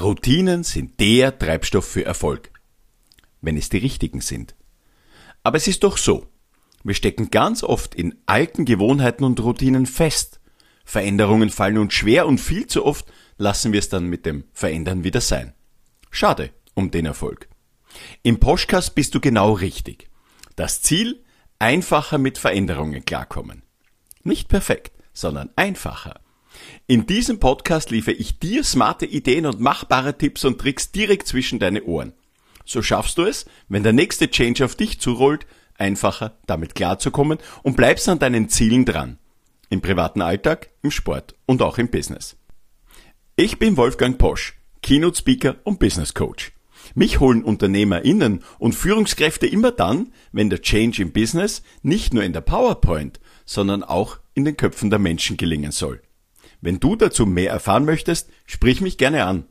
Routinen sind der Treibstoff für Erfolg, wenn es die richtigen sind. Aber es ist doch so, wir stecken ganz oft in alten Gewohnheiten und Routinen fest. Veränderungen fallen uns schwer und viel zu oft lassen wir es dann mit dem Verändern wieder sein. Schade um den Erfolg. Im Podcast bist du genau richtig. Das Ziel, einfacher mit Veränderungen klarkommen. Nicht perfekt, sondern einfacher. In diesem Podcast liefere ich dir smarte Ideen und machbare Tipps und Tricks direkt zwischen deine Ohren. So schaffst du es, wenn der nächste Change auf dich zurollt, einfacher damit klarzukommen und bleibst an deinen Zielen dran. Im privaten Alltag, im Sport und auch im Business. Ich bin Wolfgang Posch, Keynote Speaker und Business Coach. Mich holen UnternehmerInnen und Führungskräfte immer dann, wenn der Change im Business nicht nur in der PowerPoint, sondern auch in den Köpfen der Menschen gelingen soll. Wenn du dazu mehr erfahren möchtest, sprich mich gerne an.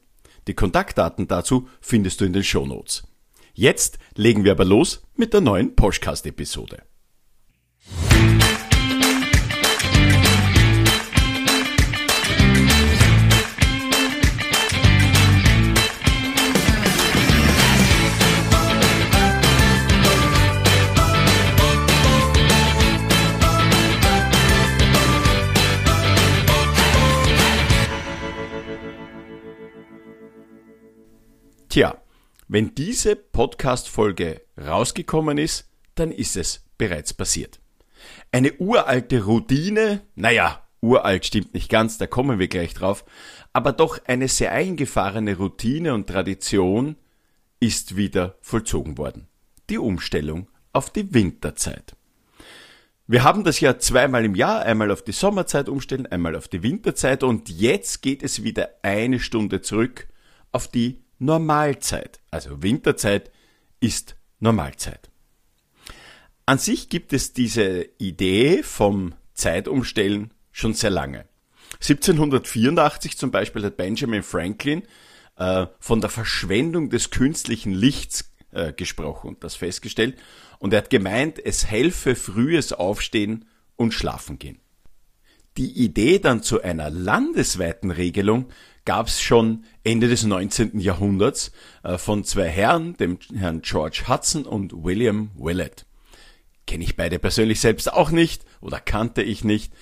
Die Kontaktdaten dazu findest du in den Shownotes. Jetzt legen wir aber los mit der neuen Podcast-Episode. Tja, wenn diese Podcast-Folge rausgekommen ist, dann ist es bereits passiert. Eine uralte Routine, naja, uralt stimmt nicht ganz, da kommen wir gleich drauf, aber doch eine sehr eingefahrene Routine und Tradition ist wieder vollzogen worden. Die Umstellung auf die Winterzeit. Wir haben das ja zweimal im Jahr, einmal auf die Sommerzeit umstellen, einmal auf die Winterzeit und jetzt geht es wieder eine Stunde zurück auf die Normalzeit. Also Winterzeit ist Normalzeit. An sich gibt es diese Idee vom Zeitumstellen schon sehr lange. 1784 zum Beispiel hat Benjamin Franklin äh, von der Verschwendung des künstlichen Lichts äh, gesprochen und das festgestellt. Und er hat gemeint, es helfe frühes Aufstehen und Schlafen gehen. Die Idee dann zu einer landesweiten Regelung gab es schon Ende des 19. Jahrhunderts äh, von zwei Herren, dem Herrn George Hudson und William Willett. Kenne ich beide persönlich selbst auch nicht oder kannte ich nicht.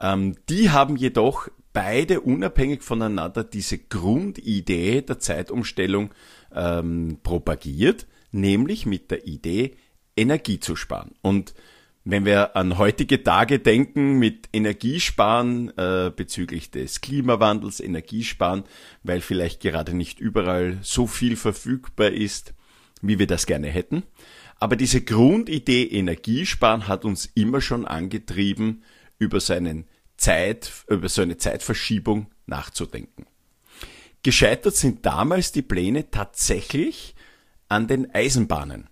Ähm, die haben jedoch beide unabhängig voneinander diese Grundidee der Zeitumstellung ähm, propagiert, nämlich mit der Idee, Energie zu sparen. Und wenn wir an heutige Tage denken mit Energiesparen äh, bezüglich des Klimawandels, Energiesparen, weil vielleicht gerade nicht überall so viel verfügbar ist, wie wir das gerne hätten. Aber diese Grundidee Energiesparen hat uns immer schon angetrieben, über seinen Zeit, über so eine Zeitverschiebung nachzudenken. Gescheitert sind damals die Pläne tatsächlich an den Eisenbahnen.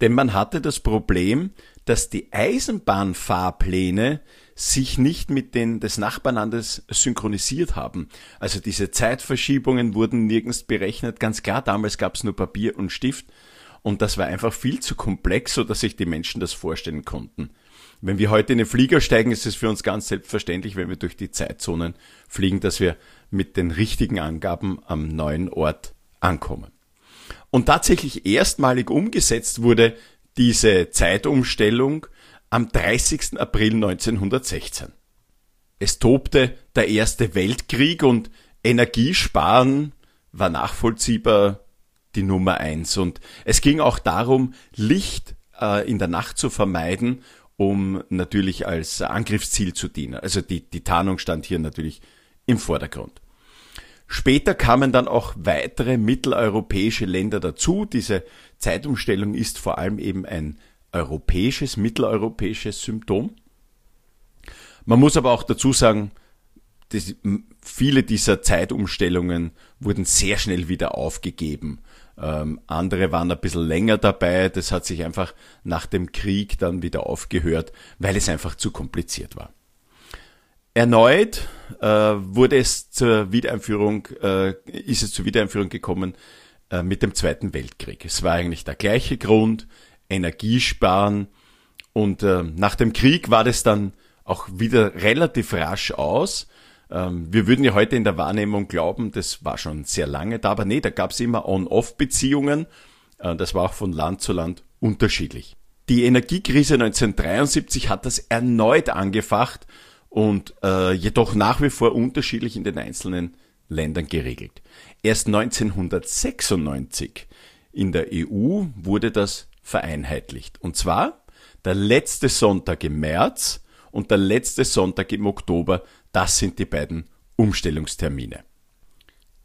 Denn man hatte das Problem, dass die Eisenbahnfahrpläne sich nicht mit den des Nachbarlandes synchronisiert haben. Also diese Zeitverschiebungen wurden nirgends berechnet. Ganz klar, damals gab es nur Papier und Stift und das war einfach viel zu komplex, so dass sich die Menschen das vorstellen konnten. Wenn wir heute in den Flieger steigen, ist es für uns ganz selbstverständlich, wenn wir durch die Zeitzonen fliegen, dass wir mit den richtigen Angaben am neuen Ort ankommen. Und tatsächlich erstmalig umgesetzt wurde diese Zeitumstellung am 30. April 1916. Es tobte der Erste Weltkrieg und Energiesparen war nachvollziehbar die Nummer eins. Und es ging auch darum, Licht äh, in der Nacht zu vermeiden, um natürlich als Angriffsziel zu dienen. Also die, die Tarnung stand hier natürlich im Vordergrund. Später kamen dann auch weitere mitteleuropäische Länder dazu. Diese Zeitumstellung ist vor allem eben ein europäisches, mitteleuropäisches Symptom. Man muss aber auch dazu sagen, dass viele dieser Zeitumstellungen wurden sehr schnell wieder aufgegeben. Ähm, andere waren ein bisschen länger dabei. Das hat sich einfach nach dem Krieg dann wieder aufgehört, weil es einfach zu kompliziert war. Erneut äh, wurde es zur Wiedereinführung, äh, ist es zur Wiedereinführung gekommen äh, mit dem Zweiten Weltkrieg. Es war eigentlich der gleiche Grund, Energiesparen. Und äh, nach dem Krieg war das dann auch wieder relativ rasch aus. Ähm, wir würden ja heute in der Wahrnehmung glauben, das war schon sehr lange da, aber nee, da gab es immer On-Off-Beziehungen. Äh, das war auch von Land zu Land unterschiedlich. Die Energiekrise 1973 hat das erneut angefacht und äh, jedoch nach wie vor unterschiedlich in den einzelnen Ländern geregelt. Erst 1996 in der EU wurde das vereinheitlicht. Und zwar der letzte Sonntag im März und der letzte Sonntag im Oktober, das sind die beiden Umstellungstermine.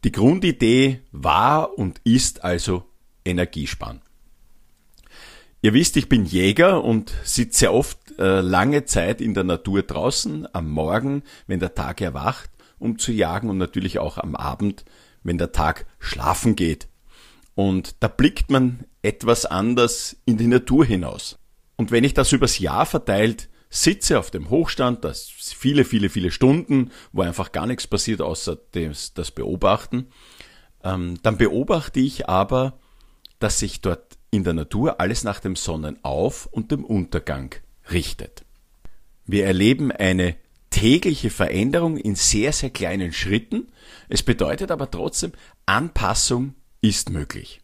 Die Grundidee war und ist also Energiesparen. Ihr wisst, ich bin Jäger und sitze oft äh, lange Zeit in der Natur draußen, am Morgen, wenn der Tag erwacht, um zu jagen und natürlich auch am Abend, wenn der Tag schlafen geht. Und da blickt man etwas anders in die Natur hinaus. Und wenn ich das übers Jahr verteilt sitze auf dem Hochstand, das viele, viele, viele Stunden, wo einfach gar nichts passiert außer das, das Beobachten, ähm, dann beobachte ich aber, dass sich dort in der Natur alles nach dem Sonnenauf- und dem Untergang richtet. Wir erleben eine tägliche Veränderung in sehr, sehr kleinen Schritten. Es bedeutet aber trotzdem, Anpassung ist möglich.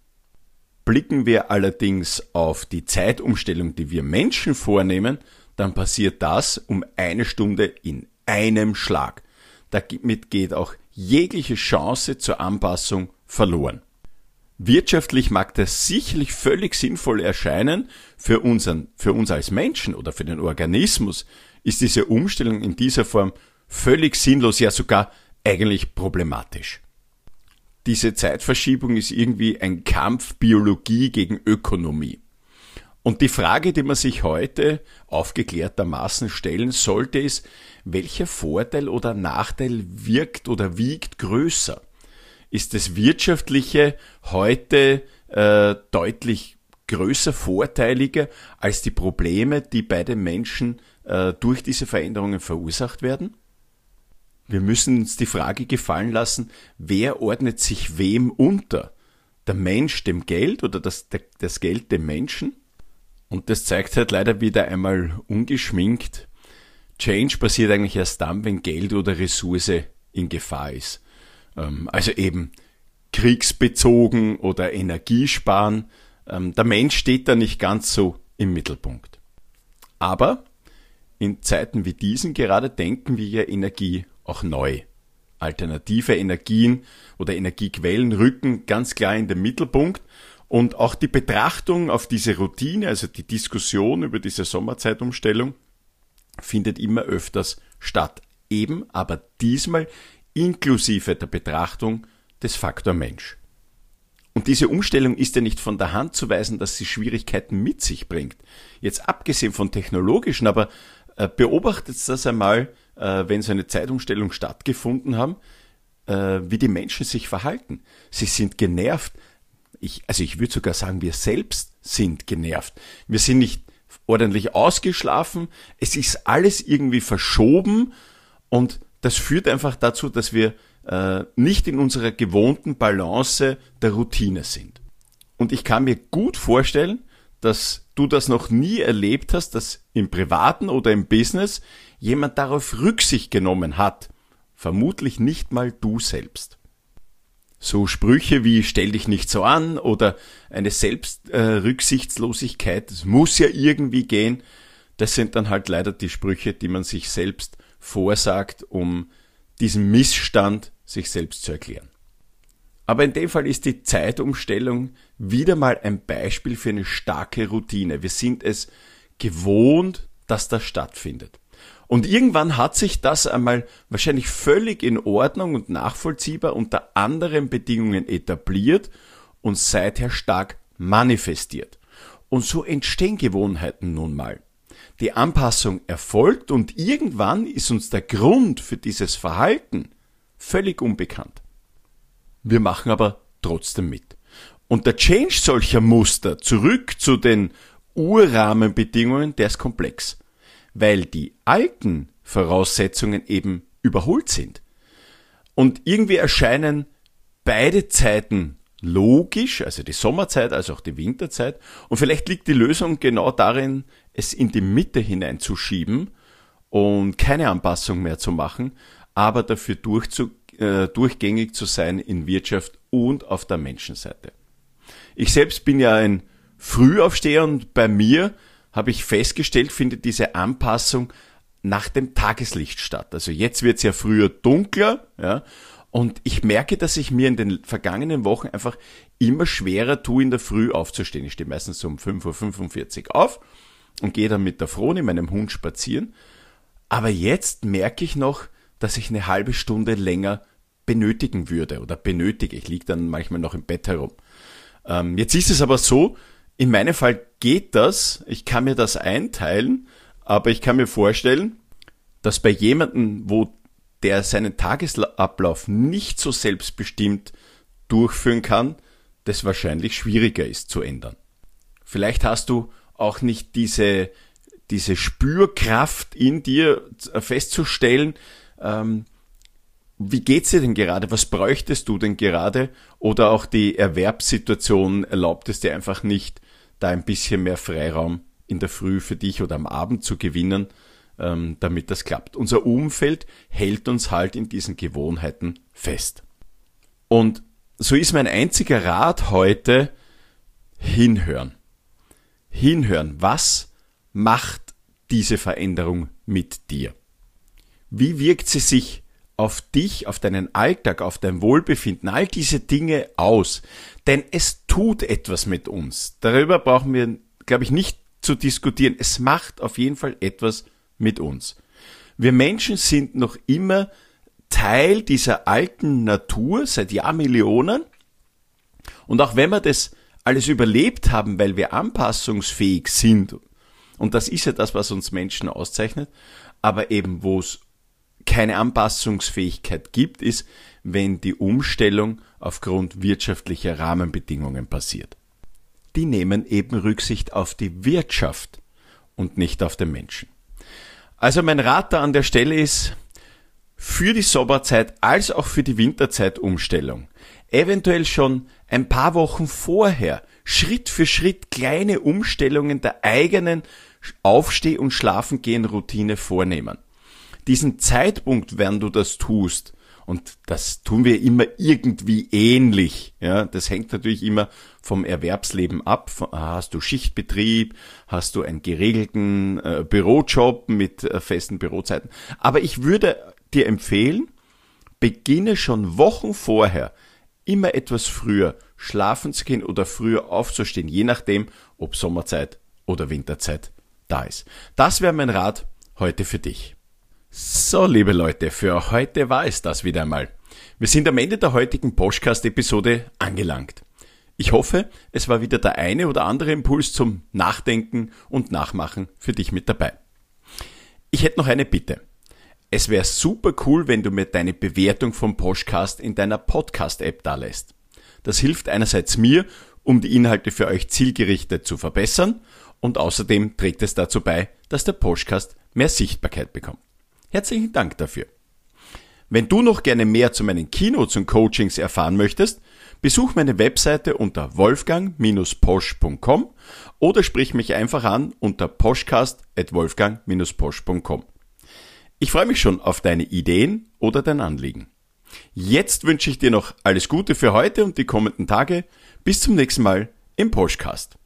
Blicken wir allerdings auf die Zeitumstellung, die wir Menschen vornehmen, dann passiert das um eine Stunde in einem Schlag. Damit geht auch jegliche Chance zur Anpassung verloren. Wirtschaftlich mag das sicherlich völlig sinnvoll erscheinen, für, unseren, für uns als Menschen oder für den Organismus ist diese Umstellung in dieser Form völlig sinnlos, ja sogar eigentlich problematisch diese Zeitverschiebung ist irgendwie ein Kampf Biologie gegen Ökonomie. Und die Frage, die man sich heute aufgeklärtermaßen stellen sollte, ist, welcher Vorteil oder Nachteil wirkt oder wiegt größer? Ist das Wirtschaftliche heute äh, deutlich größer vorteiliger als die Probleme, die bei den Menschen äh, durch diese Veränderungen verursacht werden? Wir müssen uns die Frage gefallen lassen, wer ordnet sich wem unter? Der Mensch dem Geld oder das, das Geld dem Menschen? Und das zeigt halt leider wieder einmal ungeschminkt. Change passiert eigentlich erst dann, wenn Geld oder Ressource in Gefahr ist. Ähm, also eben kriegsbezogen oder Energiesparen. Ähm, der Mensch steht da nicht ganz so im Mittelpunkt. Aber in Zeiten wie diesen gerade denken wir ja Energie auch neu. Alternative Energien oder Energiequellen rücken ganz klar in den Mittelpunkt und auch die Betrachtung auf diese Routine, also die Diskussion über diese Sommerzeitumstellung, findet immer öfters statt. Eben aber diesmal inklusive der Betrachtung des Faktor Mensch. Und diese Umstellung ist ja nicht von der Hand zu weisen, dass sie Schwierigkeiten mit sich bringt. Jetzt abgesehen von technologischen, aber äh, beobachtet das einmal äh, wenn so eine Zeitumstellung stattgefunden haben, äh, wie die Menschen sich verhalten. Sie sind genervt. Ich, also ich würde sogar sagen, wir selbst sind genervt. Wir sind nicht ordentlich ausgeschlafen. Es ist alles irgendwie verschoben und das führt einfach dazu, dass wir äh, nicht in unserer gewohnten Balance der Routine sind. Und ich kann mir gut vorstellen, dass du das noch nie erlebt hast, dass im privaten oder im Business jemand darauf Rücksicht genommen hat, vermutlich nicht mal du selbst. So Sprüche wie stell dich nicht so an oder eine Selbstrücksichtslosigkeit, äh, es muss ja irgendwie gehen, das sind dann halt leider die Sprüche, die man sich selbst vorsagt, um diesen Missstand sich selbst zu erklären. Aber in dem Fall ist die Zeitumstellung wieder mal ein Beispiel für eine starke Routine. Wir sind es gewohnt, dass das stattfindet. Und irgendwann hat sich das einmal wahrscheinlich völlig in Ordnung und nachvollziehbar unter anderen Bedingungen etabliert und seither stark manifestiert. Und so entstehen Gewohnheiten nun mal. Die Anpassung erfolgt und irgendwann ist uns der Grund für dieses Verhalten völlig unbekannt. Wir machen aber trotzdem mit. Und der Change solcher Muster zurück zu den Urrahmenbedingungen, der ist komplex weil die alten Voraussetzungen eben überholt sind. Und irgendwie erscheinen beide Zeiten logisch, also die Sommerzeit als auch die Winterzeit. Und vielleicht liegt die Lösung genau darin, es in die Mitte hineinzuschieben und keine Anpassung mehr zu machen. aber dafür durchzu, äh, durchgängig zu sein in Wirtschaft und auf der Menschenseite. Ich selbst bin ja ein Frühaufsteher und bei mir habe ich festgestellt, findet diese Anpassung nach dem Tageslicht statt. Also jetzt wird es ja früher dunkler, ja, und ich merke, dass ich mir in den vergangenen Wochen einfach immer schwerer tue, in der Früh aufzustehen. Ich stehe meistens um 5.45 Uhr auf und gehe dann mit der Frone, meinem Hund, spazieren. Aber jetzt merke ich noch, dass ich eine halbe Stunde länger benötigen würde oder benötige. Ich liege dann manchmal noch im Bett herum. Ähm, jetzt ist es aber so, in meinem Fall geht das, ich kann mir das einteilen, aber ich kann mir vorstellen, dass bei jemandem, wo der seinen Tagesablauf nicht so selbstbestimmt durchführen kann, das wahrscheinlich schwieriger ist zu ändern. Vielleicht hast du auch nicht diese, diese Spürkraft in dir festzustellen, ähm, wie geht's dir denn gerade? Was bräuchtest du denn gerade? Oder auch die Erwerbssituation erlaubt es dir einfach nicht, da ein bisschen mehr Freiraum in der Früh für dich oder am Abend zu gewinnen, ähm, damit das klappt. Unser Umfeld hält uns halt in diesen Gewohnheiten fest. Und so ist mein einziger Rat heute hinhören. Hinhören. Was macht diese Veränderung mit dir? Wie wirkt sie sich auf dich, auf deinen Alltag, auf dein Wohlbefinden, all diese Dinge aus. Denn es tut etwas mit uns. Darüber brauchen wir, glaube ich, nicht zu diskutieren. Es macht auf jeden Fall etwas mit uns. Wir Menschen sind noch immer Teil dieser alten Natur seit Jahrmillionen. Und auch wenn wir das alles überlebt haben, weil wir anpassungsfähig sind, und das ist ja das, was uns Menschen auszeichnet, aber eben wo es keine Anpassungsfähigkeit gibt, ist, wenn die Umstellung aufgrund wirtschaftlicher Rahmenbedingungen passiert. Die nehmen eben Rücksicht auf die Wirtschaft und nicht auf den Menschen. Also mein Rat da an der Stelle ist, für die Sommerzeit als auch für die Winterzeitumstellung eventuell schon ein paar Wochen vorher Schritt für Schritt kleine Umstellungen der eigenen Aufsteh- und Schlafengehen-Routine vornehmen diesen Zeitpunkt, während du das tust, und das tun wir immer irgendwie ähnlich. Ja, das hängt natürlich immer vom Erwerbsleben ab. Ah, hast du Schichtbetrieb? Hast du einen geregelten äh, Bürojob mit äh, festen Bürozeiten? Aber ich würde dir empfehlen, beginne schon Wochen vorher immer etwas früher schlafen zu gehen oder früher aufzustehen, je nachdem, ob Sommerzeit oder Winterzeit da ist. Das wäre mein Rat heute für dich. So, liebe Leute, für heute war es das wieder einmal. Wir sind am Ende der heutigen Podcast-Episode angelangt. Ich hoffe, es war wieder der eine oder andere Impuls zum Nachdenken und Nachmachen für dich mit dabei. Ich hätte noch eine Bitte. Es wäre super cool, wenn du mir deine Bewertung vom Podcast in deiner Podcast-App da lässt. Das hilft einerseits mir, um die Inhalte für euch zielgerichtet zu verbessern und außerdem trägt es dazu bei, dass der Podcast mehr Sichtbarkeit bekommt. Herzlichen Dank dafür. Wenn du noch gerne mehr zu meinen Keynotes und Coachings erfahren möchtest, besuch meine Webseite unter wolfgang-posch.com oder sprich mich einfach an unter poschcast.wolfgang-posch.com. Ich freue mich schon auf deine Ideen oder dein Anliegen. Jetzt wünsche ich dir noch alles Gute für heute und die kommenden Tage. Bis zum nächsten Mal im Poschcast.